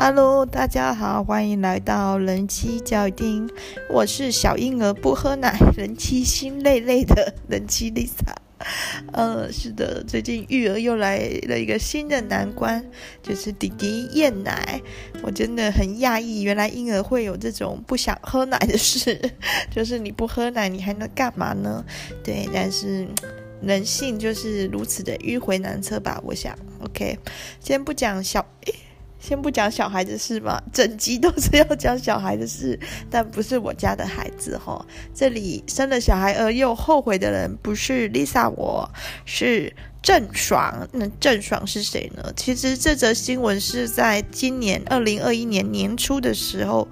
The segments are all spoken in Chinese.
Hello，大家好，欢迎来到人妻教育厅。我是小婴儿不喝奶，人妻心累累的人妻 Lisa。呃，是的，最近育儿又来了一个新的难关，就是弟弟厌奶。我真的很讶异，原来婴儿会有这种不想喝奶的事。就是你不喝奶，你还能干嘛呢？对，但是人性就是如此的迂回难测吧。我想，OK，先不讲小。先不讲小孩的事嘛，整集都是要讲小孩的事，但不是我家的孩子哈。这里生了小孩而又后悔的人不是 Lisa，我是郑爽。那郑爽是谁呢？其实这则新闻是在今年二零二一年年初的时候。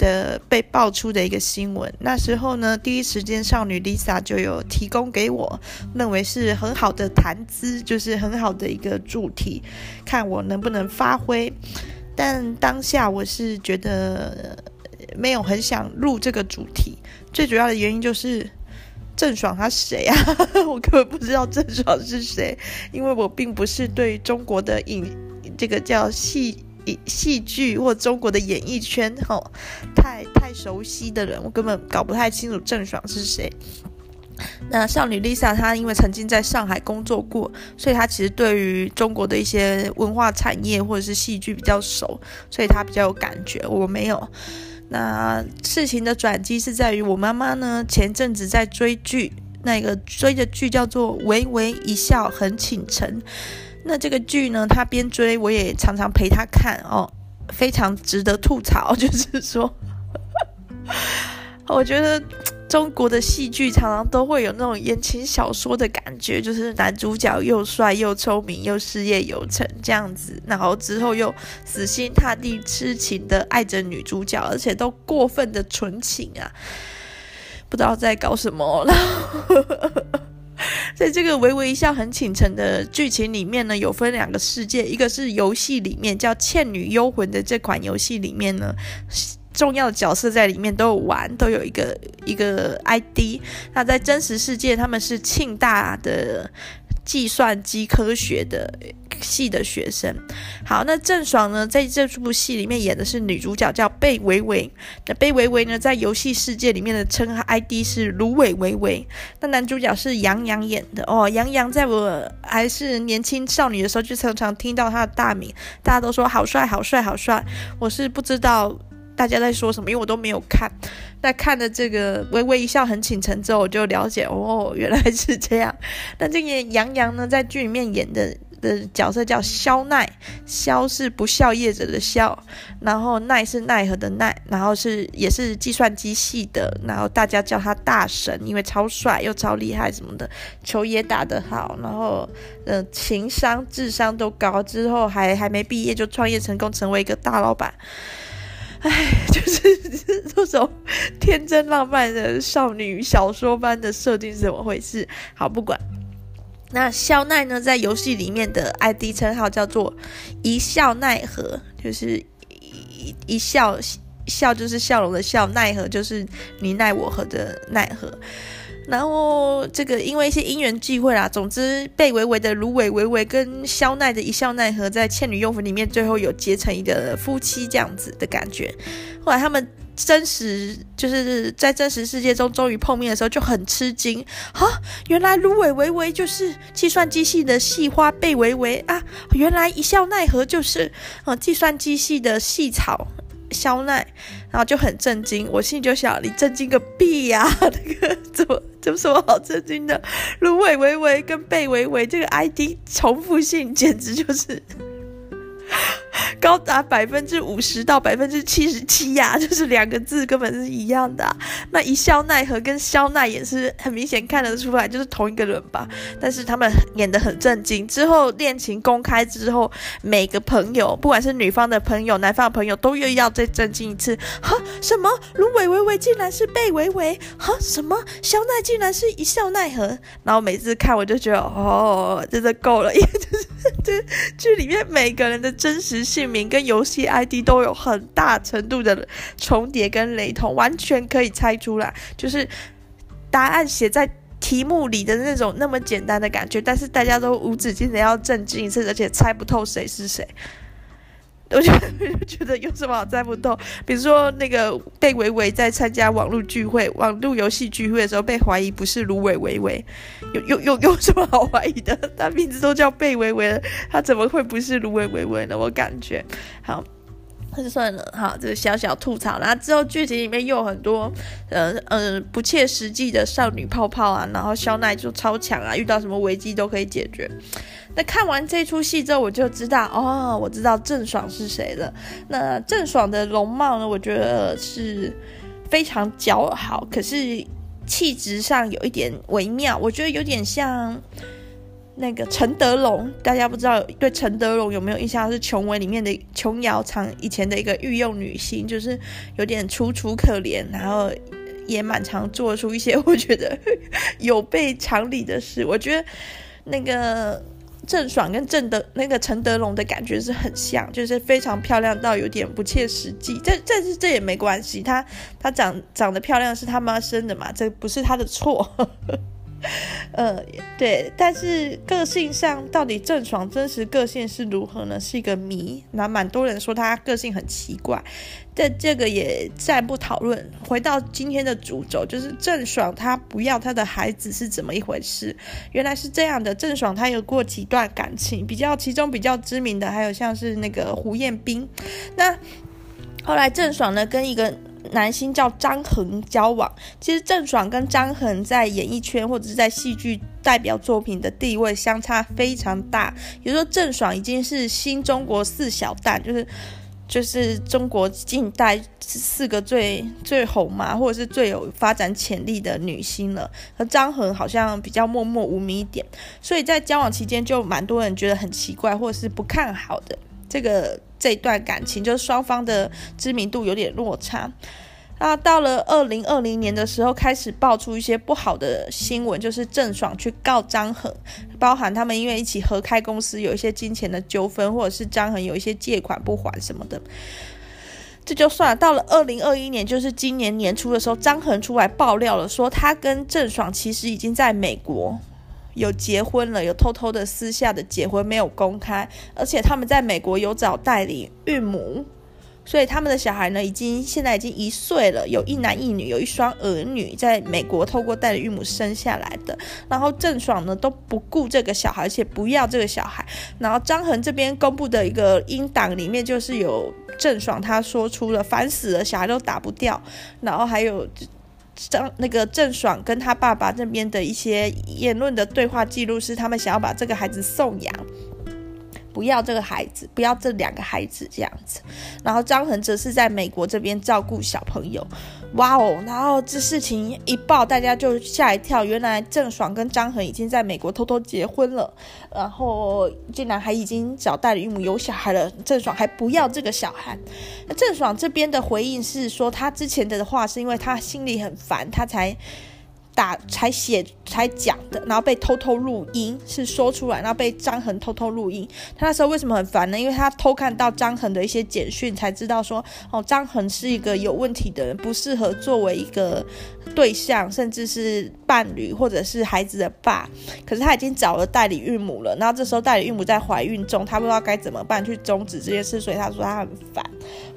的被爆出的一个新闻，那时候呢，第一时间少女 Lisa 就有提供给我，认为是很好的谈资，就是很好的一个主题，看我能不能发挥。但当下我是觉得没有很想录这个主题，最主要的原因就是郑爽他谁啊？我根本不知道郑爽是谁，因为我并不是对中国的影这个叫戏。戏剧或中国的演艺圈，吼，太太熟悉的人，我根本搞不太清楚郑爽是谁。那少女 Lisa 她因为曾经在上海工作过，所以她其实对于中国的一些文化产业或者是戏剧比较熟，所以她比较有感觉。我没有。那事情的转机是在于我妈妈呢，前阵子在追剧，那个追的剧叫做《微微一笑很倾城》。那这个剧呢，他边追我也常常陪他看哦，非常值得吐槽。就是说，我觉得中国的戏剧常常都会有那种言情小说的感觉，就是男主角又帅又聪明又事业有成这样子，然后之后又死心塌地痴情的爱着女主角，而且都过分的纯情啊，不知道在搞什么了。在这个微微一笑很倾城的剧情里面呢，有分两个世界，一个是游戏里面叫《倩女幽魂》的这款游戏里面呢，重要的角色在里面都有玩，都有一个一个 ID。那在真实世界，他们是庆大的计算机科学的。系的学生，好，那郑爽呢，在这部戏里面演的是女主角，叫贝维维。那贝维维呢，在游戏世界里面的称号 ID 是芦苇维维。那男主角是杨洋演的哦，杨洋在我还是年轻少女的时候，就常常听到他的大名，大家都说好帅，好帅，好帅。我是不知道大家在说什么，因为我都没有看。那看了这个微微一笑很倾城之后，我就了解哦，原来是这样。那这个杨洋呢，在剧里面演的。的角色叫肖奈，肖是不孝业者的肖，然后奈是奈何的奈，然后是也是计算机系的，然后大家叫他大神，因为超帅又超厉害什么的，球也打得好，然后呃情商智商都高，之后还还没毕业就创业成功，成为一个大老板。唉，就是这种天真浪漫的少女小说般的设定是怎么回事？好，不管。那肖奈呢，在游戏里面的 ID 称号叫做一笑奈何，就是一一笑笑就是笑容的笑，奈何就是你奈我何的奈何。然后这个因为一些因缘际会啦，总之贝维维的芦苇维维跟肖奈的一笑奈何，在《倩女幽魂》里面最后有结成一个夫妻这样子的感觉。后来他们。真实就是在真实世界中终于碰面的时候就很吃惊啊！原来芦苇维维就是计算机系的系花贝维维啊！原来一笑奈何就是啊计算机系的系草肖奈，然后就很震惊。我心里就想：你震惊个屁呀、那个怎么怎么什么好震惊的？芦苇维维跟贝维维这个 ID 重复性简直就是。高达百分之五十到百分之七十七呀，就是两个字根本是一样的。那一笑奈何跟肖奈也是很明显看得出来，就是同一个人吧。但是他们演得很震惊。之后恋情公开之后，每个朋友，不管是女方的朋友、男方的朋友，都又要再震惊一次。哈，什么芦苇维维竟然是贝维维？哈，什么肖奈竟然是一笑奈何？然后每次看我就觉得，哦，真的够了，因为就是这剧里面每个人的真实姓名跟游戏 ID 都有很大程度的重叠跟雷同，完全可以猜出来，就是答案写在题目里的那种那么简单的感觉，但是大家都无止境的要震惊一次，而且猜不透谁是谁。我就觉得有什么好猜不透？比如说那个贝维维在参加网络聚会、网络游戏聚会的时候，被怀疑不是芦苇薇薇，有有有有什么好怀疑的？他名字都叫贝维维了，他怎么会不是芦苇薇薇呢？我感觉好。那就算了，好，这个小小吐槽。然后之后剧情里面又有很多，呃呃，不切实际的少女泡泡啊，然后肖奈就超强啊，遇到什么危机都可以解决。那看完这出戏之后，我就知道，哦，我知道郑爽是谁了。那郑爽的容貌呢，我觉得是非常姣好，可是气质上有一点微妙，我觉得有点像。那个陈德容，大家不知道对陈德容有没有印象？是琼文里面的琼瑶厂以前的一个御用女星，就是有点楚楚可怜，然后也蛮常做出一些 我觉得有悖常理的事。我觉得那个郑爽跟郑德那个陈德龙的感觉是很像，就是非常漂亮到有点不切实际。这、这是这也没关系，她她长长得漂亮是她妈生的嘛，这不是她的错。呃，对，但是个性上到底郑爽真实个性是如何呢？是一个谜。那蛮多人说她个性很奇怪，但这个也暂不讨论。回到今天的主轴，就是郑爽她不要她的孩子是怎么一回事？原来是这样的，郑爽她有过几段感情，比较其中比较知名的还有像是那个胡彦斌。那后来郑爽呢跟一个。男星叫张恒交往，其实郑爽跟张恒在演艺圈或者是在戏剧代表作品的地位相差非常大。比如说郑爽已经是新中国四小旦，就是就是中国近代四个最最红嘛，或者是最有发展潜力的女星了。而张恒好像比较默默无名一点，所以在交往期间就蛮多人觉得很奇怪，或者是不看好的。这个这段感情，就是双方的知名度有点落差。那，到了二零二零年的时候，开始爆出一些不好的新闻，就是郑爽去告张恒，包含他们因为一起合开公司有一些金钱的纠纷，或者是张恒有一些借款不还什么的。这就算了。到了二零二一年，就是今年年初的时候，张恒出来爆料了，说他跟郑爽其实已经在美国。有结婚了，有偷偷的私下的结婚，没有公开，而且他们在美国有找代理孕母，所以他们的小孩呢，已经现在已经一岁了，有一男一女，有一双儿女，在美国透过代理孕母生下来的。然后郑爽呢都不顾这个小孩，而且不要这个小孩。然后张恒这边公布的一个音档里面，就是有郑爽他说出了烦死了，小孩都打不掉，然后还有。张那个郑爽跟他爸爸那边的一些言论的对话记录是，他们想要把这个孩子送养，不要这个孩子，不要这两个孩子这样子。然后张恒则是在美国这边照顾小朋友。哇哦！然后这事情一爆，大家就吓一跳。原来郑爽跟张恒已经在美国偷偷结婚了，然后竟然还已经找代理孕母有小孩了。郑爽还不要这个小孩。那郑爽这边的回应是说，她之前的话是因为她心里很烦，她才。打才写才讲的，然后被偷偷录音，是说出来，然后被张恒偷偷录音。他那时候为什么很烦呢？因为他偷看到张恒的一些简讯，才知道说，哦，张恒是一个有问题的人，不适合作为一个对象，甚至是伴侣或者是孩子的爸。可是他已经找了代理孕母了，然后这时候代理孕母在怀孕中，他不知道该怎么办去终止这件事，所以他说他很烦。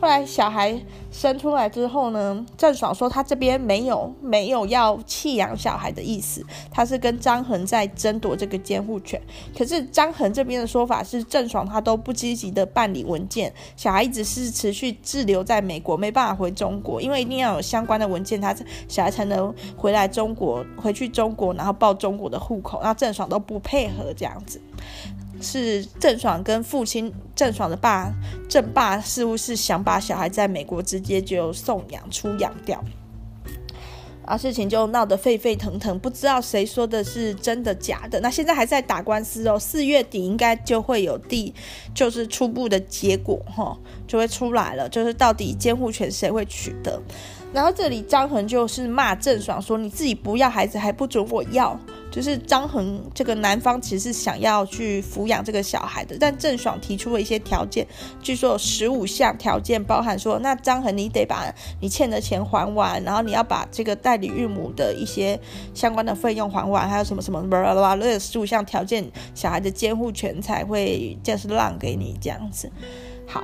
后来小孩生出来之后呢，郑爽说他这边没有没有要弃养养小孩的意思，他是跟张恒在争夺这个监护权。可是张恒这边的说法是，郑爽他都不积极的办理文件，小孩一直是持续滞留在美国，没办法回中国，因为一定要有相关的文件，他小孩才能回来中国，回去中国，然后报中国的户口。那郑爽都不配合这样子。是郑爽跟父亲郑爽的爸郑爸似乎是想把小孩在美国直接就送养出养掉，啊，事情就闹得沸沸腾腾，不知道谁说的是真的假的。那现在还在打官司哦，四月底应该就会有第就是初步的结果哈，就会出来了，就是到底监护权谁会取得。然后这里张恒就是骂郑爽说：“你自己不要孩子，还不准我要。”就是张恒这个男方其实是想要去抚养这个小孩的，但郑爽提出了一些条件，据说有十五项条件，包含说，那张恒你得把你欠的钱还完，然后你要把这个代理孕母的一些相关的费用还完，还有什么什么什么，这十五项条件，小孩的监护权才会就是让给你这样子。好，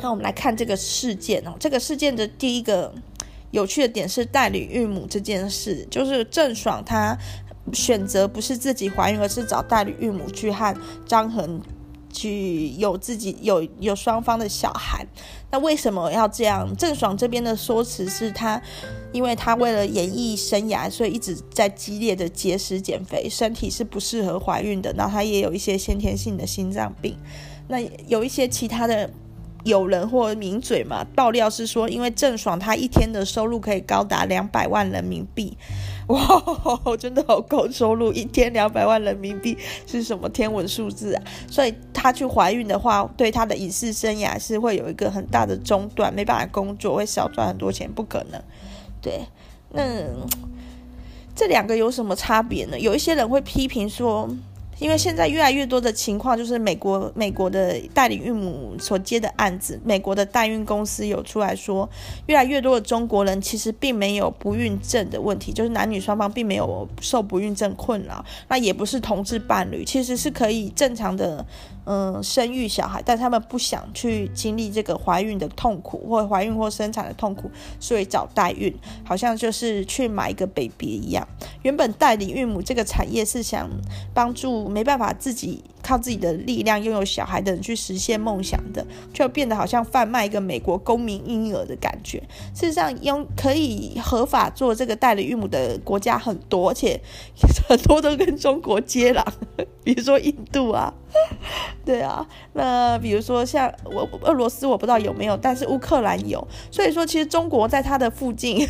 那我们来看这个事件哦，这个事件的第一个有趣的点是代理孕母这件事，就是郑爽她选择不是自己怀孕，而是找代理孕母去和张恒去有自己有有双方的小孩。那为什么要这样？郑爽这边的说辞是她，因为她为了演艺生涯，所以一直在激烈的节食减肥，身体是不适合怀孕的。然后她也有一些先天性的心脏病。那有一些其他的。有人或名嘴嘛爆料是说，因为郑爽她一天的收入可以高达两百万人民币，哇，真的好高收入，一天两百万人民币是什么天文数字啊？所以她去怀孕的话，对她的影视生涯是会有一个很大的中断，没办法工作，会少赚很多钱，不可能。对，那这两个有什么差别呢？有一些人会批评说。因为现在越来越多的情况，就是美国美国的代理孕母所接的案子，美国的代孕公司有出来说，越来越多的中国人其实并没有不孕症的问题，就是男女双方并没有受不孕症困扰，那也不是同志伴侣，其实是可以正常的。嗯，生育小孩，但他们不想去经历这个怀孕的痛苦，或怀孕或生产的痛苦，所以找代孕，好像就是去买一个 baby 一样。原本代理孕母这个产业是想帮助没办法自己靠自己的力量拥有小孩的人去实现梦想的，就变得好像贩卖一个美国公民婴儿的感觉。事实上，用可以合法做这个代理孕母的国家很多，而且很多都跟中国接壤，比如说印度啊。对啊，那比如说像我俄罗斯，我不知道有没有，但是乌克兰有。所以说，其实中国在它的附近，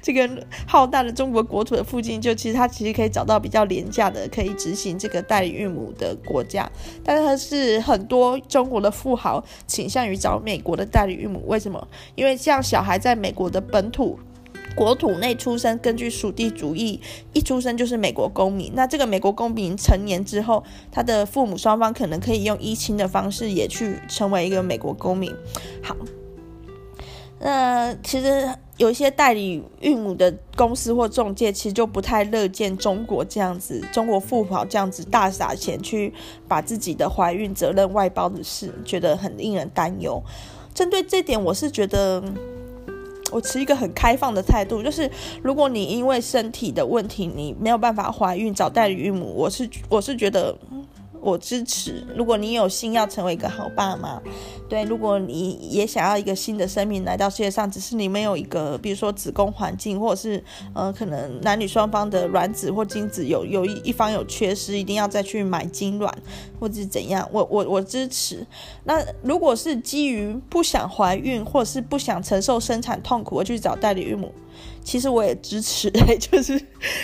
这个浩大的中国国土的附近，就其实他其实可以找到比较廉价的可以执行这个代理孕母的国家。但是是很多中国的富豪倾向于找美国的代理孕母，为什么？因为像小孩在美国的本土。国土内出生，根据属地主义，一出生就是美国公民。那这个美国公民成年之后，他的父母双方可能可以用依亲的方式，也去成为一个美国公民。好，那其实有一些代理孕母的公司或中介，其实就不太乐见中国这样子，中国富豪这样子大撒钱去把自己的怀孕责任外包的事，觉得很令人担忧。针对这点，我是觉得。我持一个很开放的态度，就是如果你因为身体的问题，你没有办法怀孕，找代理孕母，我是我是觉得。我支持。如果你有心要成为一个好爸妈，对，如果你也想要一个新的生命来到世界上，只是你没有一个，比如说子宫环境，或者是呃，可能男女双方的卵子或精子有有一一方有缺失，一定要再去买精卵，或者是怎样，我我我支持。那如果是基于不想怀孕，或者是不想承受生产痛苦，而去找代理孕母。其实我也支持，就是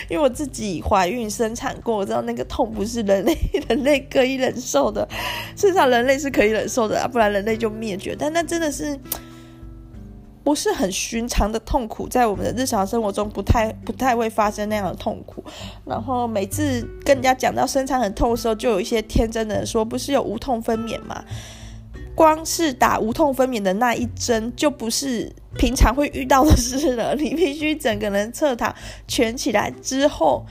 因为我自己怀孕生产过，我知道那个痛不是人类人类可以忍受的，至少人类是可以忍受的啊，不然人类就灭绝。但那真的是不是很寻常的痛苦，在我们的日常生活中不太不太会发生那样的痛苦。然后每次跟人家讲到生产很痛的时候，就有一些天真的人说：“不是有无痛分娩吗？”光是打无痛分娩的那一针，就不是平常会遇到的事了。你必须整个人侧躺蜷起来之后，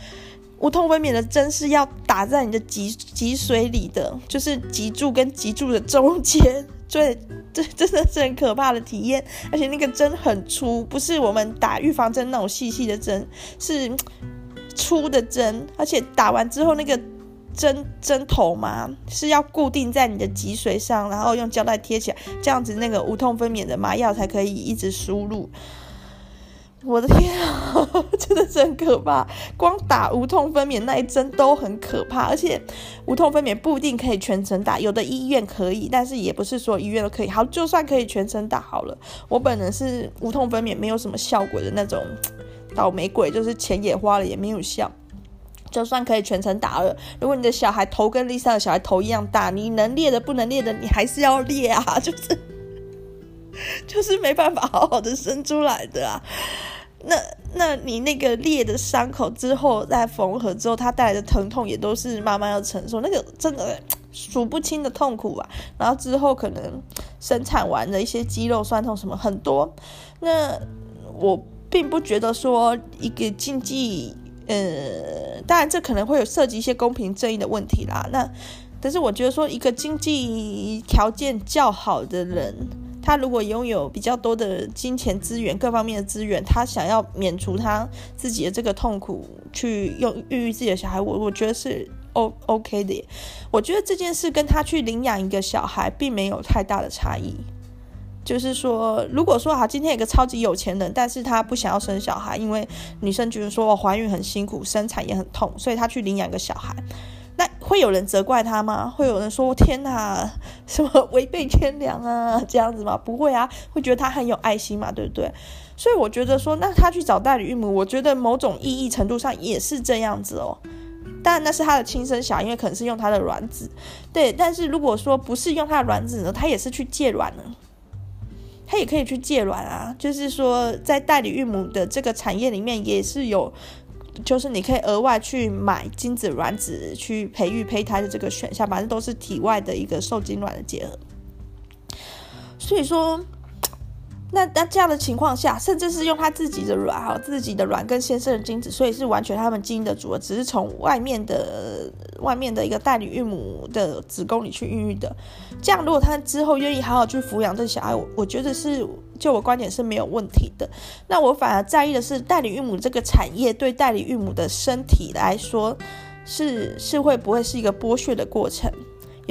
无痛分娩的针是要打在你的脊脊髓里的，就是脊柱跟脊柱的中间。对，这真的是很可怕的体验。而且那个针很粗，不是我们打预防针那种细细的针，是粗的针。而且打完之后那个。针针头嘛，是要固定在你的脊髓上，然后用胶带贴起来，这样子那个无痛分娩的麻药才可以一直输入。我的天啊，真的是很可怕！光打无痛分娩那一针都很可怕，而且无痛分娩不一定可以全程打，有的医院可以，但是也不是所有医院都可以。好，就算可以全程打好了，我本人是无痛分娩没有什么效果的那种倒霉鬼，就是钱也花了也没有效。就算可以全程打二，如果你的小孩头跟 Lisa 的小孩头一样大，你能裂的不能裂的，你还是要裂啊，就是 就是没办法好好的生出来的啊。那那你那个裂的伤口之后再缝合之后，它带来的疼痛也都是妈妈要承受，那个真的数不清的痛苦啊。然后之后可能生产完的一些肌肉酸痛什么很多，那我并不觉得说一个禁忌。呃，当然这可能会有涉及一些公平正义的问题啦。那但是我觉得说，一个经济条件较好的人，他如果拥有比较多的金钱资源、各方面的资源，他想要免除他自己的这个痛苦，去用孕育自己的小孩，我我觉得是 O OK 的。我觉得这件事跟他去领养一个小孩，并没有太大的差异。就是说，如果说好，今天有个超级有钱人，但是他不想要生小孩，因为女生觉得说我怀孕很辛苦，生产也很痛，所以他去领养一个小孩，那会有人责怪他吗？会有人说天哪，什么违背天良啊这样子吗？不会啊，会觉得他很有爱心嘛，对不对？所以我觉得说，那他去找代理孕母，我觉得某种意义程度上也是这样子哦。当然那是他的亲生小孩，因为可能是用他的卵子，对。但是如果说不是用他的卵子呢，他也是去借卵呢。他也可以去借卵啊，就是说，在代理孕母的这个产业里面，也是有，就是你可以额外去买精子卵子去培育胚胎的这个选项，反正都是体外的一个受精卵的结合。所以说。那那这样的情况下，甚至是用他自己的卵哈，自己的卵跟先生的精子，所以是完全他们基因的组合，只是从外面的外面的一个代理孕母的子宫里去孕育的。这样，如果他之后愿意好好去抚养这小孩，我我觉得是就我观点是没有问题的。那我反而在意的是代理孕母这个产业对代理孕母的身体来说，是是会不会是一个剥削的过程？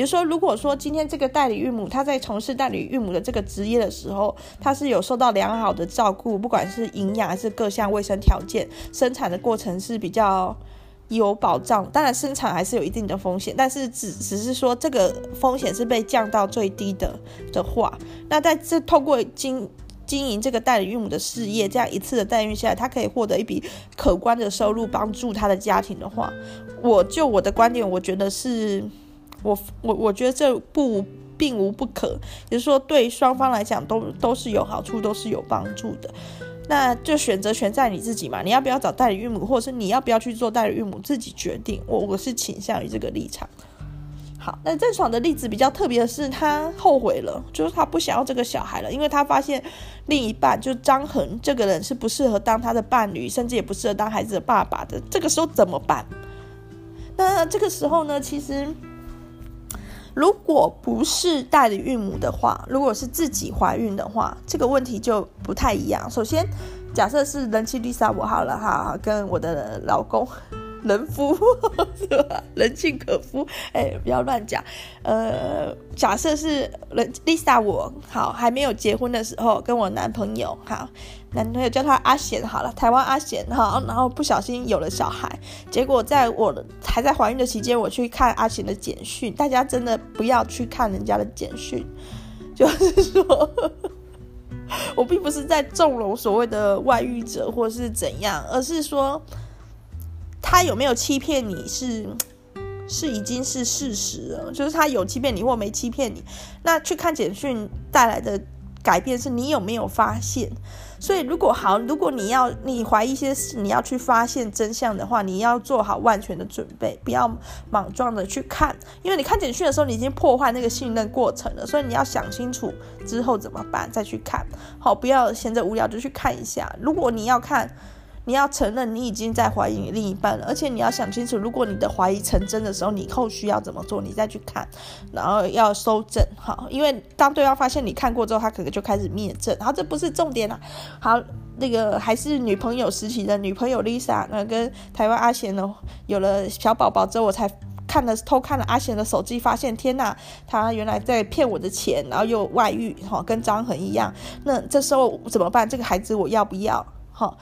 比如说，如果说今天这个代理孕母她在从事代理孕母的这个职业的时候，她是有受到良好的照顾，不管是营养还是各项卫生条件，生产的过程是比较有保障。当然，生产还是有一定的风险，但是只只是说这个风险是被降到最低的的话，那在这透过经经营这个代理孕母的事业，这样一次的代孕下来，她可以获得一笔可观的收入，帮助她的家庭的话，我就我的观点，我觉得是。我我我觉得这不并无不可，也就是说对双方来讲都都是有好处，都是有帮助的。那就选择权在你自己嘛，你要不要找代理孕母，或者是你要不要去做代理孕母，自己决定。我我是倾向于这个立场。好，那郑爽的例子比较特别的是，她后悔了，就是她不想要这个小孩了，因为她发现另一半就张恒这个人是不适合当她的伴侣，甚至也不适合当孩子的爸爸的。这个时候怎么办？那这个时候呢，其实。如果不是代理孕母的话，如果是自己怀孕的话，这个问题就不太一样。首先，假设是人妻丽莎我好了哈，跟我的老公。人夫 是吧？人尽可夫，哎、不要乱讲。呃，假设是人 Lisa，我好还没有结婚的时候，跟我男朋友好，男朋友叫他阿贤好了，台湾阿贤哈，然后不小心有了小孩，结果在我还在怀孕的期间，我去看阿贤的简讯。大家真的不要去看人家的简讯，就是说，我并不是在纵容所谓的外遇者或是怎样，而是说。他有没有欺骗你是，是已经是事实了，就是他有欺骗你或没欺骗你。那去看简讯带来的改变是你有没有发现？所以如果好，如果你要你怀疑一些事，你要去发现真相的话，你要做好万全的准备，不要莽撞的去看，因为你看简讯的时候，你已经破坏那个信任过程了，所以你要想清楚之后怎么办再去看。好，不要闲着无聊就去看一下。如果你要看。你要承认你已经在怀疑另一半了，而且你要想清楚，如果你的怀疑成真的时候，你后续要怎么做？你再去看，然后要收证，好，因为当对方发现你看过之后，他可能就开始灭证，好，这不是重点啦。好，那个还是女朋友时期的女朋友 Lisa，那跟台湾阿贤呢有了小宝宝之后，我才看了偷看了阿贤的手机，发现天呐，他原来在骗我的钱，然后又外遇，哈，跟张恒一样。那这时候怎么办？这个孩子我要不要？哈。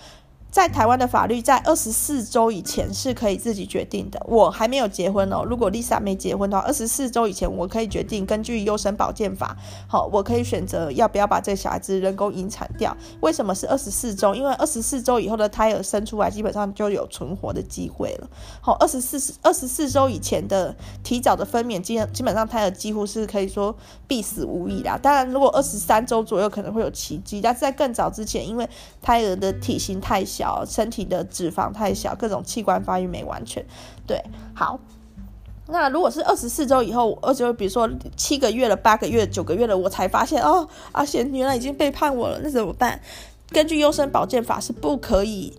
在台湾的法律，在二十四周以前是可以自己决定的。我还没有结婚哦。如果 Lisa 没结婚的话，二十四周以前我可以决定，根据优生保健法，好，我可以选择要不要把这个小孩子人工引产掉。为什么是二十四周？因为二十四周以后的胎儿生出来，基本上就有存活的机会了。好，二十四二十四周以前的提早的分娩，基基本上胎儿几乎是可以说必死无疑啦。当然，如果二十三周左右可能会有奇迹，但是在更早之前，因为胎儿的体型太小。小身体的脂肪太小，各种器官发育没完全。对，好，那如果是二十四周以后，而且比如说七个月了、八个月、九个月了，我才发现哦，阿贤原来已经背叛我了，那怎么办？根据优生保健法是不可以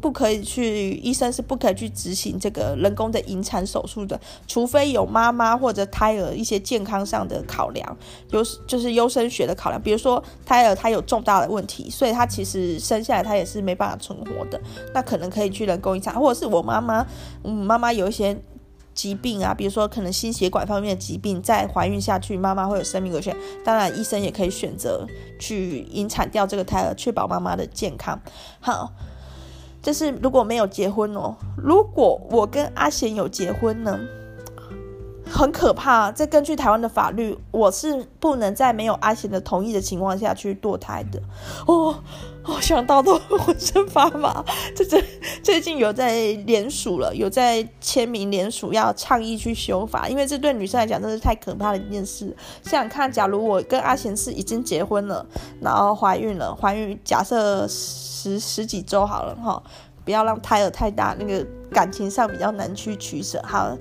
不可以去，医生是不可以去执行这个人工的引产手术的，除非有妈妈或者胎儿一些健康上的考量，优就是优生学的考量，比如说胎儿他有重大的问题，所以他其实生下来他也是没办法存活的，那可能可以去人工引产，或者是我妈妈，嗯，妈妈有一些疾病啊，比如说可能心血管方面的疾病，在怀孕下去，妈妈会有生命危险，当然医生也可以选择去引产掉这个胎儿，确保妈妈的健康。好。就是如果没有结婚哦，如果我跟阿贤有结婚呢，很可怕。这根据台湾的法律，我是不能在没有阿贤的同意的情况下去堕胎的。哦，哦，想到都浑身发麻。这这最近有在联署了，有在签名联署要倡议去修法，因为这对女生来讲真是太可怕的一件事。想想看，假如我跟阿贤是已经结婚了，然后怀孕了，怀孕假设。十十几周好了哈，不要让胎儿太大，那个感情上比较难去取舍。好，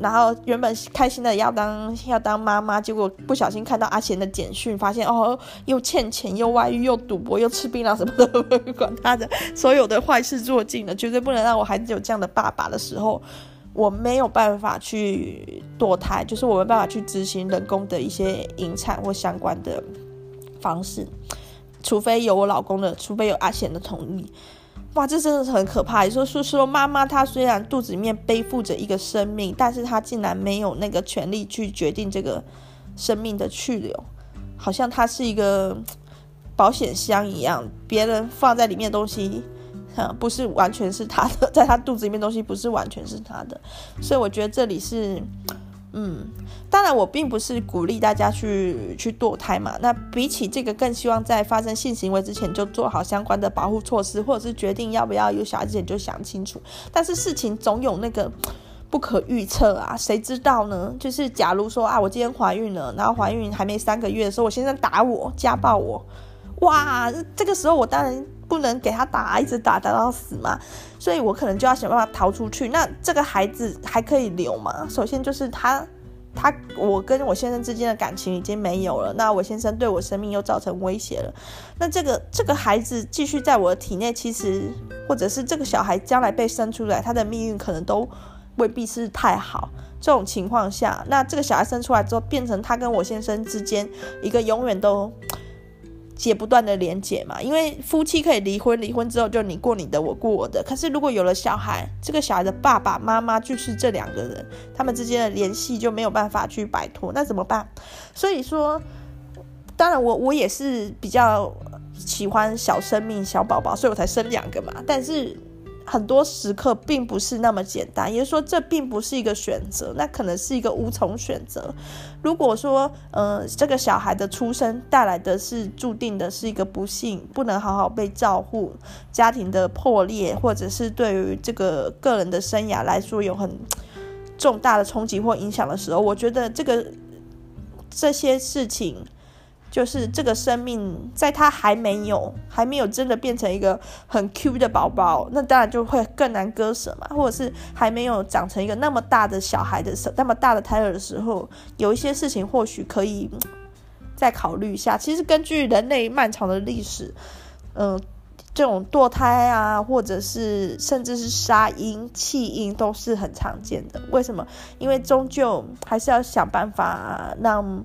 然后原本开心的要当要当妈妈，结果不小心看到阿贤的简讯，发现哦，又欠钱，又外遇，又赌博，又吃槟榔什么的，管他的，所有的坏事做尽了，绝对不能让我孩子有这样的爸爸的时候，我没有办法去堕胎，就是我没办法去执行人工的一些引产或相关的方式。除非有我老公的，除非有阿贤的同意，哇，这真的是很可怕。也就是说，妈妈她虽然肚子里面背负着一个生命，但是她竟然没有那个权利去决定这个生命的去留，好像她是一个保险箱一样，别人放在里面东西，啊，不是完全是她的，在她肚子里面东西不是完全是她的，所以我觉得这里是。嗯，当然，我并不是鼓励大家去去堕胎嘛。那比起这个，更希望在发生性行为之前就做好相关的保护措施，或者是决定要不要有小孩之前就想清楚。但是事情总有那个不可预测啊，谁知道呢？就是假如说啊，我今天怀孕了，然后怀孕还没三个月的时候，我先生打我，家暴我，哇，这个时候我当然不能给他打，一直打打到死嘛。所以我可能就要想办法逃出去。那这个孩子还可以留吗？首先就是他，他我跟我先生之间的感情已经没有了。那我先生对我生命又造成威胁了。那这个这个孩子继续在我的体内，其实或者是这个小孩将来被生出来，他的命运可能都未必是太好。这种情况下，那这个小孩生出来之后，变成他跟我先生之间一个永远都。解不断的连结嘛，因为夫妻可以离婚，离婚之后就你过你的，我过我的。可是如果有了小孩，这个小孩的爸爸妈妈就是这两个人，他们之间的联系就没有办法去摆脱，那怎么办？所以说，当然我我也是比较喜欢小生命、小宝宝，所以我才生两个嘛。但是。很多时刻并不是那么简单，也就是说，这并不是一个选择，那可能是一个无从选择。如果说，呃，这个小孩的出生带来的是注定的是一个不幸，不能好好被照顾，家庭的破裂，或者是对于这个个人的生涯来说有很重大的冲击或影响的时候，我觉得这个这些事情。就是这个生命，在他还没有还没有真的变成一个很 Q 的宝宝，那当然就会更难割舍嘛。或者是还没有长成一个那么大的小孩的时候，那么大的胎儿的时候，有一些事情或许可以再考虑一下。其实根据人类漫长的历史，嗯、呃，这种堕胎啊，或者是甚至是杀婴弃婴都是很常见的。为什么？因为终究还是要想办法让。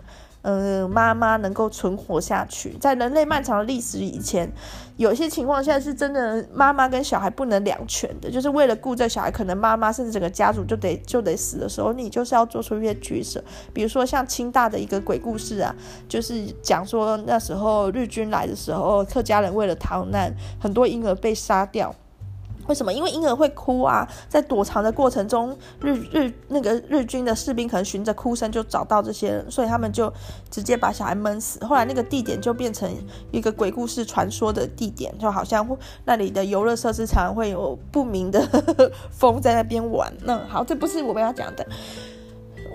嗯、妈妈能够存活下去，在人类漫长的历史以前，有些情况下是真的，妈妈跟小孩不能两全的，就是为了顾这小孩，可能妈妈甚至整个家族就得就得死的时候，你就是要做出一些取舍。比如说像清大的一个鬼故事啊，就是讲说那时候日军来的时候，客家人为了逃难，很多婴儿被杀掉。为什么？因为婴儿会哭啊，在躲藏的过程中，日日那个日军的士兵可能循着哭声就找到这些人，所以他们就直接把小孩闷死。后来那个地点就变成一个鬼故事传说的地点，就好像那里的游乐设施常会有不明的 风在那边玩。那好，这不是我们要讲的。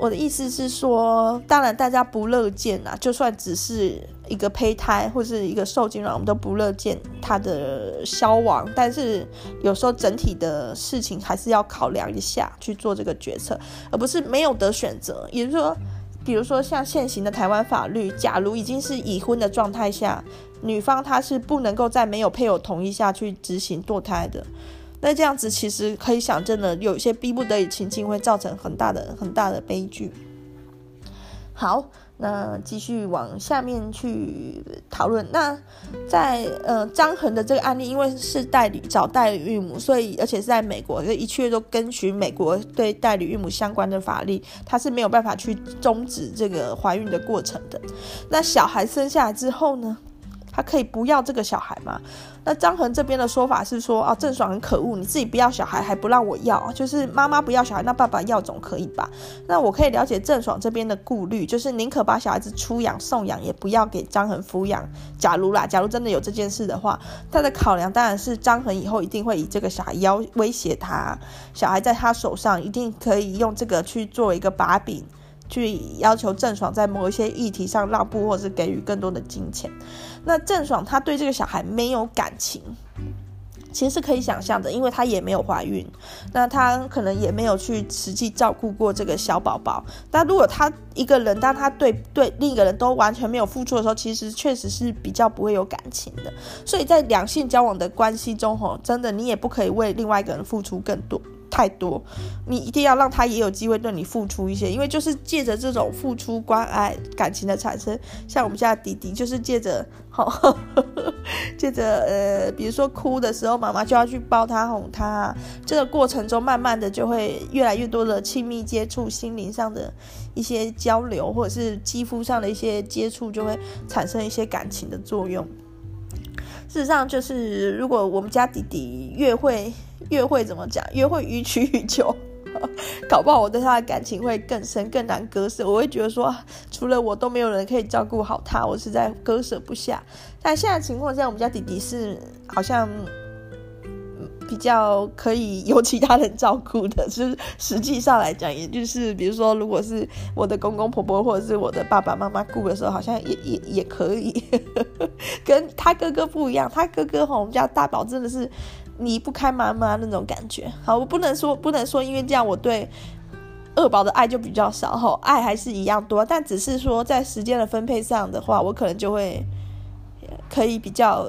我的意思是说，当然大家不乐见啊，就算只是一个胚胎或是一个受精卵，我们都不乐见它的消亡。但是有时候整体的事情还是要考量一下去做这个决策，而不是没有得选择。也就是说，比如说像现行的台湾法律，假如已经是已婚的状态下，女方她是不能够在没有配偶同意下去执行堕胎的。那这样子其实可以想，真的有一些逼不得已情境会造成很大的很大的悲剧。好。那继续往下面去讨论。那在呃张恒的这个案例，因为是代理找代理孕母，所以而且是在美国，所以一切都根据美国对代理孕母相关的法律，他是没有办法去终止这个怀孕的过程的。那小孩生下来之后呢，他可以不要这个小孩吗？那张恒这边的说法是说，哦，郑爽很可恶，你自己不要小孩还不让我要，就是妈妈不要小孩，那爸爸要总可以吧？那我可以了解郑爽这边的顾虑，就是宁可把小孩子出养送养，也不要给张恒抚养。假如啦，假如真的有这件事的话，他的考量当然是张恒以后一定会以这个小孩要威胁他，小孩在他手上一定可以用这个去做一个把柄。去要求郑爽在某一些议题上让步，或是给予更多的金钱。那郑爽她对这个小孩没有感情，其实是可以想象的，因为她也没有怀孕，那她可能也没有去实际照顾过这个小宝宝。但如果他一个人，当他对对另一个人都完全没有付出的时候，其实确实是比较不会有感情的。所以在两性交往的关系中，吼，真的你也不可以为另外一个人付出更多。太多，你一定要让他也有机会对你付出一些，因为就是借着这种付出、关爱、感情的产生，像我们家的弟弟，就是借着，好，借着呃，比如说哭的时候，妈妈就要去抱他、哄他，这个过程中，慢慢的就会越来越多的亲密接触，心灵上的一些交流，或者是肌肤上的一些接触，就会产生一些感情的作用。事实上，就是如果我们家弟弟越会越会怎么讲，越会予取予求，搞不好我对他的感情会更深、更难割舍。我会觉得说，除了我都没有人可以照顾好他，我实在割舍不下。但现在情况下，我们家弟弟是好像。比较可以由其他人照顾的，就 是实际上来讲，也就是比如说，如果是我的公公婆婆或者是我的爸爸妈妈顾的时候，好像也也也可以，跟他哥哥不一样。他哥哥吼，我们家大宝真的是离不开妈妈那种感觉。好，我不能说不能说，因为这样我对二宝的爱就比较少吼，爱还是一样多，但只是说在时间的分配上的话，我可能就会可以比较。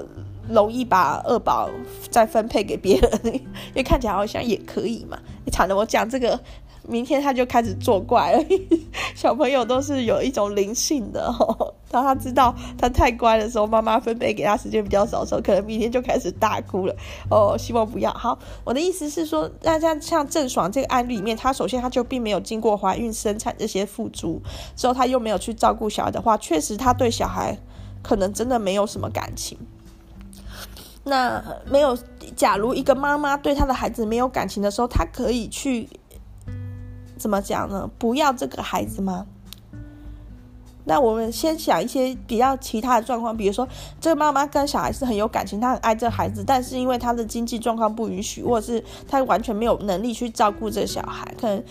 容易把二宝再分配给别人，因为看起来好像也可以嘛。你惨了，我讲这个，明天他就开始作怪了。小朋友都是有一种灵性的，当他知道他太乖的时候，妈妈分配给他时间比较少的时候，可能明天就开始大哭了。哦，希望不要。好，我的意思是说，那像像郑爽这个案例里面，他首先他就并没有经过怀孕生产这些付出，之后他又没有去照顾小孩的话，确实他对小孩可能真的没有什么感情。那没有，假如一个妈妈对她的孩子没有感情的时候，她可以去怎么讲呢？不要这个孩子吗？那我们先想一些比较其他的状况，比如说这个妈妈跟小孩是很有感情，她很爱这孩子，但是因为她的经济状况不允许，或者是她完全没有能力去照顾这个小孩，可能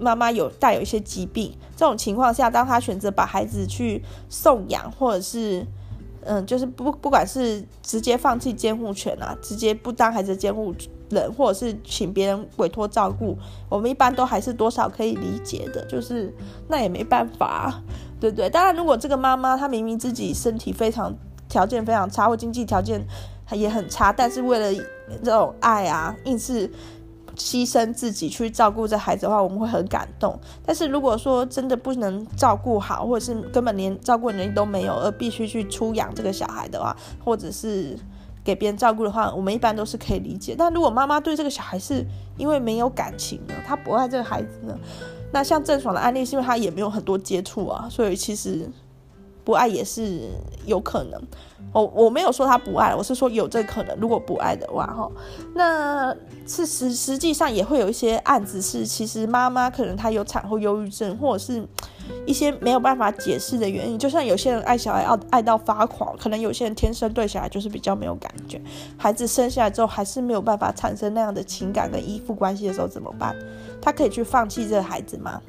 妈妈有带有一些疾病，这种情况下，当她选择把孩子去送养，或者是。嗯，就是不不管是直接放弃监护权啊，直接不当孩子监护人，或者是请别人委托照顾，我们一般都还是多少可以理解的。就是那也没办法，对不对？当然，如果这个妈妈她明明自己身体非常条件非常差，或经济条件也很差，但是为了这种爱啊，硬是。牺牲自己去照顾这孩子的话，我们会很感动。但是如果说真的不能照顾好，或者是根本连照顾能力都没有，而必须去出养这个小孩的话，或者是给别人照顾的话，我们一般都是可以理解。但如果妈妈对这个小孩是因为没有感情呢，她不爱这个孩子呢？那像郑爽的案例，是因为她也没有很多接触啊，所以其实。不爱也是有可能，我我没有说他不爱，我是说有这个可能。如果不爱的话，哈，那是实实际上也会有一些案子是，其实妈妈可能她有产后忧郁症，或者是一些没有办法解释的原因。就像有些人爱小孩爱爱到发狂，可能有些人天生对小孩就是比较没有感觉，孩子生下来之后还是没有办法产生那样的情感跟依附关系的时候怎么办？他可以去放弃这个孩子吗？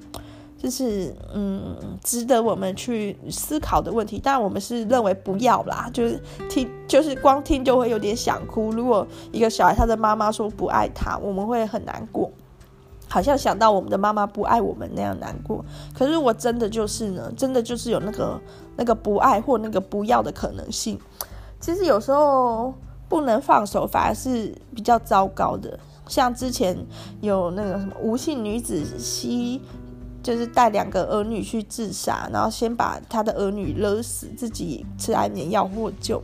就是嗯，值得我们去思考的问题。但我们是认为不要啦，就是听，就是光听就会有点想哭。如果一个小孩他的妈妈说不爱他，我们会很难过，好像想到我们的妈妈不爱我们那样难过。可是如果真的就是呢，真的就是有那个那个不爱或那个不要的可能性。其实有时候不能放手，反而是比较糟糕的。像之前有那个什么无性女子吸，就是带两个儿女去自杀，然后先把他的儿女勒死，自己吃安眠药获救。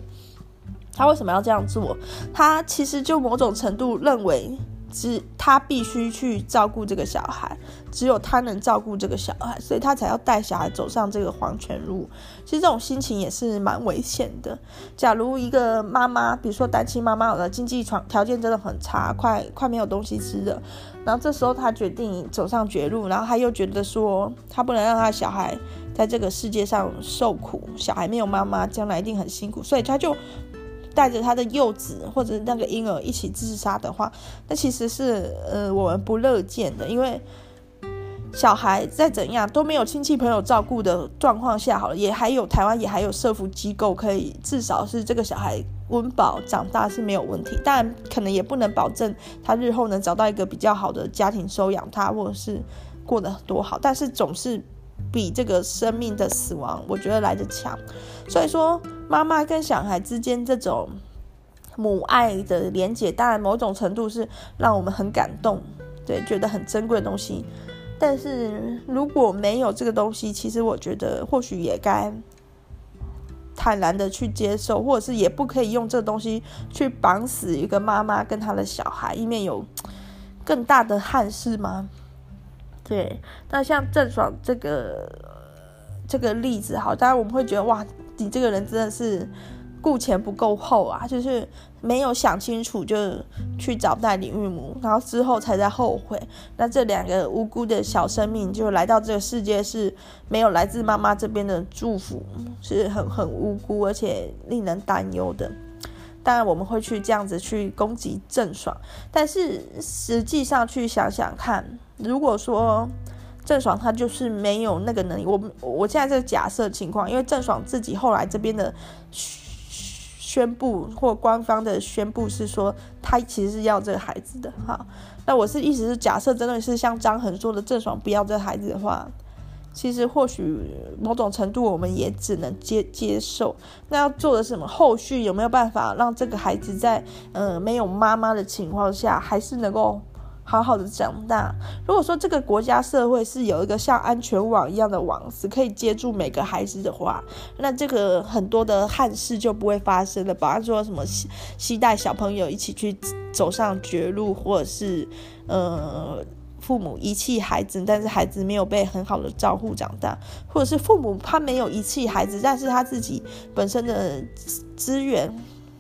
他为什么要这样做？他其实就某种程度认为。只他必须去照顾这个小孩，只有他能照顾这个小孩，所以他才要带小孩走上这个黄泉路。其实这种心情也是蛮危险的。假如一个妈妈，比如说单亲妈妈，有的经济条条件真的很差，快快没有东西吃了，然后这时候他决定走上绝路，然后他又觉得说他不能让他小孩在这个世界上受苦，小孩没有妈妈，将来一定很辛苦，所以他就。带着他的幼子或者那个婴儿一起自杀的话，那其实是呃我们不乐见的，因为小孩再怎样都没有亲戚朋友照顾的状况下，好了，也还有台湾也还有社福机构可以，至少是这个小孩温饱长大是没有问题，当然可能也不能保证他日后能找到一个比较好的家庭收养他，或者是过得多好，但是总是。比这个生命的死亡，我觉得来得强。所以说，妈妈跟小孩之间这种母爱的连结，当然某种程度是让我们很感动，对，觉得很珍贵的东西。但是如果没有这个东西，其实我觉得或许也该坦然的去接受，或者是也不可以用这个东西去绑死一个妈妈跟她的小孩，以免有更大的憾事吗？对，那像郑爽这个这个例子，好，当然我们会觉得哇，你这个人真的是顾前不够后啊，就是没有想清楚就去找代理孕母，然后之后才在后悔。那这两个无辜的小生命就来到这个世界，是没有来自妈妈这边的祝福，是很很无辜而且令人担忧的。当然我们会去这样子去攻击郑爽，但是实际上去想想看。如果说郑爽她就是没有那个能力，我我现在这个假设情况，因为郑爽自己后来这边的宣布或官方的宣布是说，他其实是要这个孩子的哈。那我是意思是假设真的是像张恒说的，郑爽不要这个孩子的话，其实或许某种程度我们也只能接接受。那要做的什么？后续有没有办法让这个孩子在呃没有妈妈的情况下，还是能够？好好的长大。如果说这个国家社会是有一个像安全网一样的网子，可以接住每个孩子的话，那这个很多的憾事就不会发生了。比方说什么携携带小朋友一起去走上绝路，或者是呃父母遗弃孩子，但是孩子没有被很好的照顾长大，或者是父母他没有遗弃孩子，但是他自己本身的资源。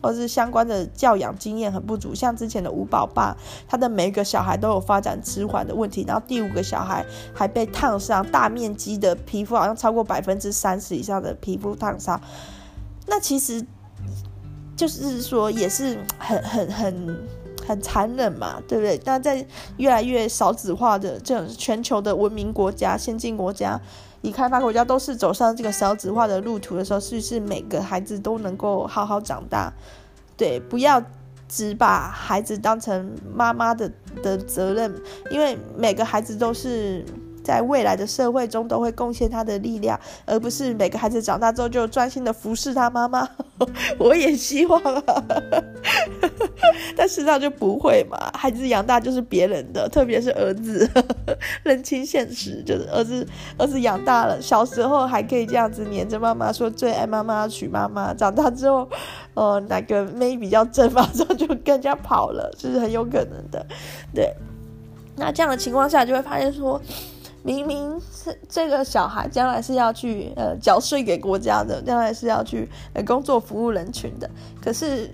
或是相关的教养经验很不足，像之前的吴宝爸，他的每一个小孩都有发展迟缓的问题，然后第五个小孩还被烫伤，大面积的皮肤好像超过百分之三十以上的皮肤烫伤，那其实就是说也是很很很很残忍嘛，对不对？但在越来越少子化的这种全球的文明国家、先进国家。已开发国家都是走上这个少子化的路途的时候，是不是每个孩子都能够好好长大？对，不要只把孩子当成妈妈的的责任，因为每个孩子都是。在未来的社会中都会贡献他的力量，而不是每个孩子长大之后就专心的服侍他妈妈。我也希望啊，但事实上就不会嘛。孩子养大就是别人的，特别是儿子，认清现实，就是儿子儿子养大了，小时候还可以这样子黏着妈妈，说最爱妈妈，要娶妈妈。长大之后，呃，哪个妹比较正，马上就跟人家跑了，这是很有可能的。对，那这样的情况下，就会发现说。明明是这个小孩将来是要去呃缴税给国家的，将来是要去呃工作服务人群的，可是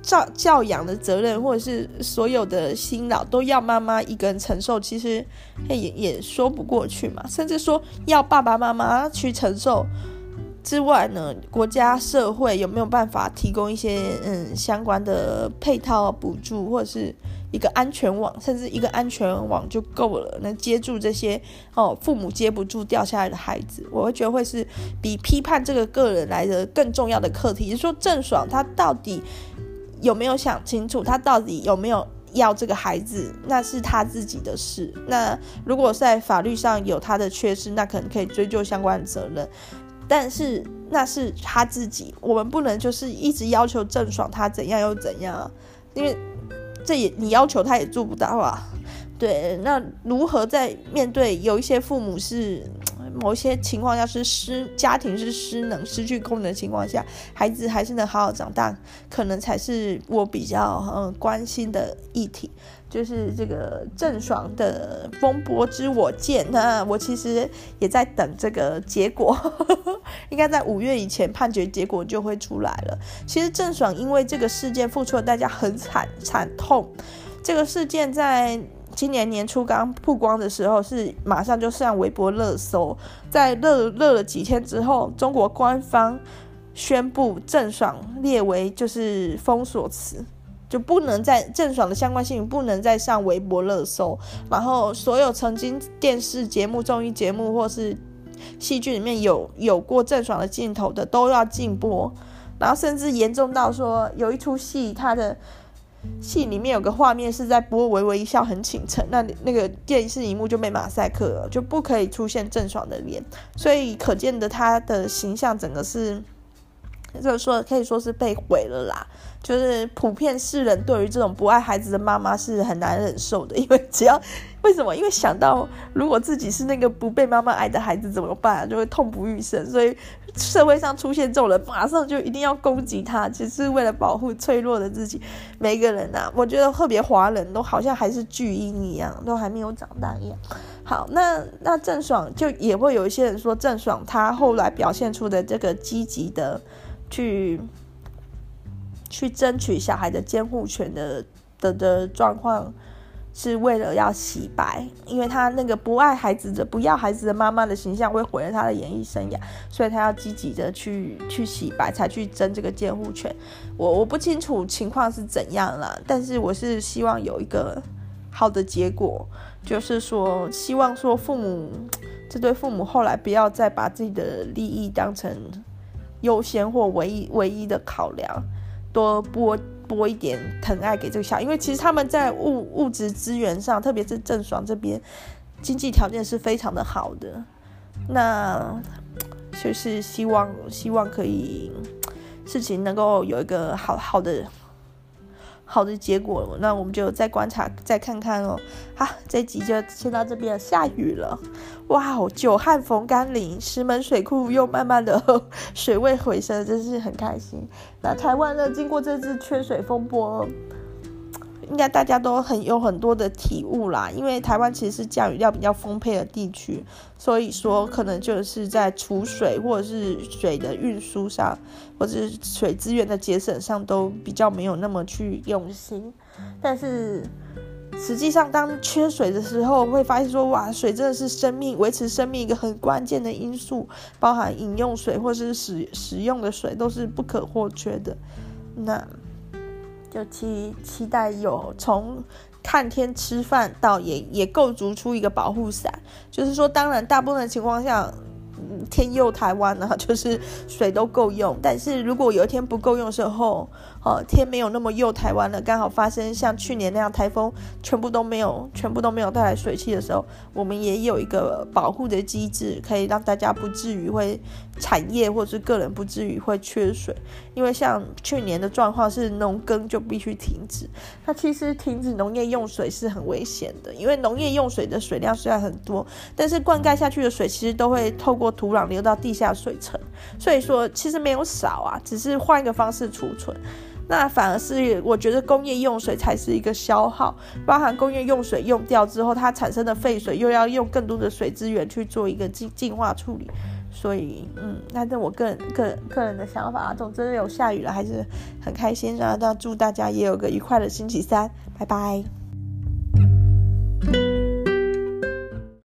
教教养的责任或者是所有的辛劳都要妈妈一个人承受，其实也也说不过去嘛。甚至说要爸爸妈妈去承受之外呢，国家社会有没有办法提供一些嗯相关的配套补助或者是？一个安全网，甚至一个安全网就够了，能接住这些哦，父母接不住掉下来的孩子，我会觉得会是比批判这个个人来的更重要的课题。就是说，郑爽他到底有没有想清楚，他到底有没有要这个孩子，那是他自己的事。那如果在法律上有他的缺失，那可能可以追究相关责任，但是那是他自己，我们不能就是一直要求郑爽他怎样又怎样，因为。这也你要求他也做不到啊。对，那如何在面对有一些父母是某些情况下是失家庭是失能失去功能的情况下，孩子还是能好好长大，可能才是我比较嗯关心的议题。就是这个郑爽的风波之我见，那我其实也在等这个结果，应该在五月以前判决结果就会出来了。其实郑爽因为这个事件付出的代价很惨惨痛，这个事件在今年年初刚曝光的时候，是马上就上微博热搜，在热热了几天之后，中国官方宣布郑爽列为就是封锁词。就不能再郑爽的相关新闻不能再上微博热搜，然后所有曾经电视节目、综艺节目或是戏剧里面有有过郑爽的镜头的都要禁播，然后甚至严重到说有一出戏，它的戏里面有个画面是在播《微微一笑很倾城》，那那个电视荧幕就被马赛克了，就不可以出现郑爽的脸，所以可见的她的形象整个是。就是说，可以说是被毁了啦。就是普遍世人对于这种不爱孩子的妈妈是很难忍受的，因为只要为什么？因为想到如果自己是那个不被妈妈爱的孩子怎么办？就会痛不欲生。所以社会上出现这种人，马上就一定要攻击他，只是为了保护脆弱的自己。每个人啊，我觉得特别华人都好像还是巨婴一样，都还没有长大一样。好，那那郑爽就也会有一些人说，郑爽她后来表现出的这个积极的。去去争取小孩的监护权的的的状况，是为了要洗白，因为他那个不爱孩子的、不要孩子的妈妈的形象会毁了他的演艺生涯，所以他要积极的去去洗白，才去争这个监护权。我我不清楚情况是怎样啦，但是我是希望有一个好的结果，就是说希望说父母这对父母后来不要再把自己的利益当成。优先或唯一唯一的考量，多拨拨一点疼爱给这个小，因为其实他们在物物质资源上，特别是郑爽这边，经济条件是非常的好的。那就是希望希望可以事情能够有一个好好的。好的结果，那我们就再观察，再看看哦。好，这集就先到这边，下雨了，哇哦，久旱逢甘霖，石门水库又慢慢的 水位回升，真是很开心。那台湾呢，经过这次缺水风波。应该大家都很有很多的体悟啦，因为台湾其实是降雨量比较丰沛的地区，所以说可能就是在储水或者是水的运输上，或者是水资源的节省上都比较没有那么去用心。但是实际上，当缺水的时候，会发现说，哇，水真的是生命维持生命一个很关键的因素，包含饮用水或是使使用的水都是不可或缺的。那。就期期待有从看天吃饭到也也构筑出一个保护伞，就是说，当然大部分的情况下，天佑台湾呢，就是水都够用。但是如果有一天不够用的时候，哦，天没有那么佑台湾了，刚好发生像去年那样台风，全部都没有，全部都没有带来水汽的时候，我们也有一个保护的机制，可以让大家不至于会产业或者是个人不至于会缺水。因为像去年的状况是农耕就必须停止，那其实停止农业用水是很危险的，因为农业用水的水量虽然很多，但是灌溉下去的水其实都会透过土壤流到地下水层，所以说其实没有少啊，只是换一个方式储存。那反而是我觉得工业用水才是一个消耗，包含工业用水用掉之后，它产生的废水又要用更多的水资源去做一个净净化处理，所以嗯，那这我个人个人个人的想法啊。总之有下雨了，还是很开心啊。那祝大家也有个愉快的星期三，拜拜。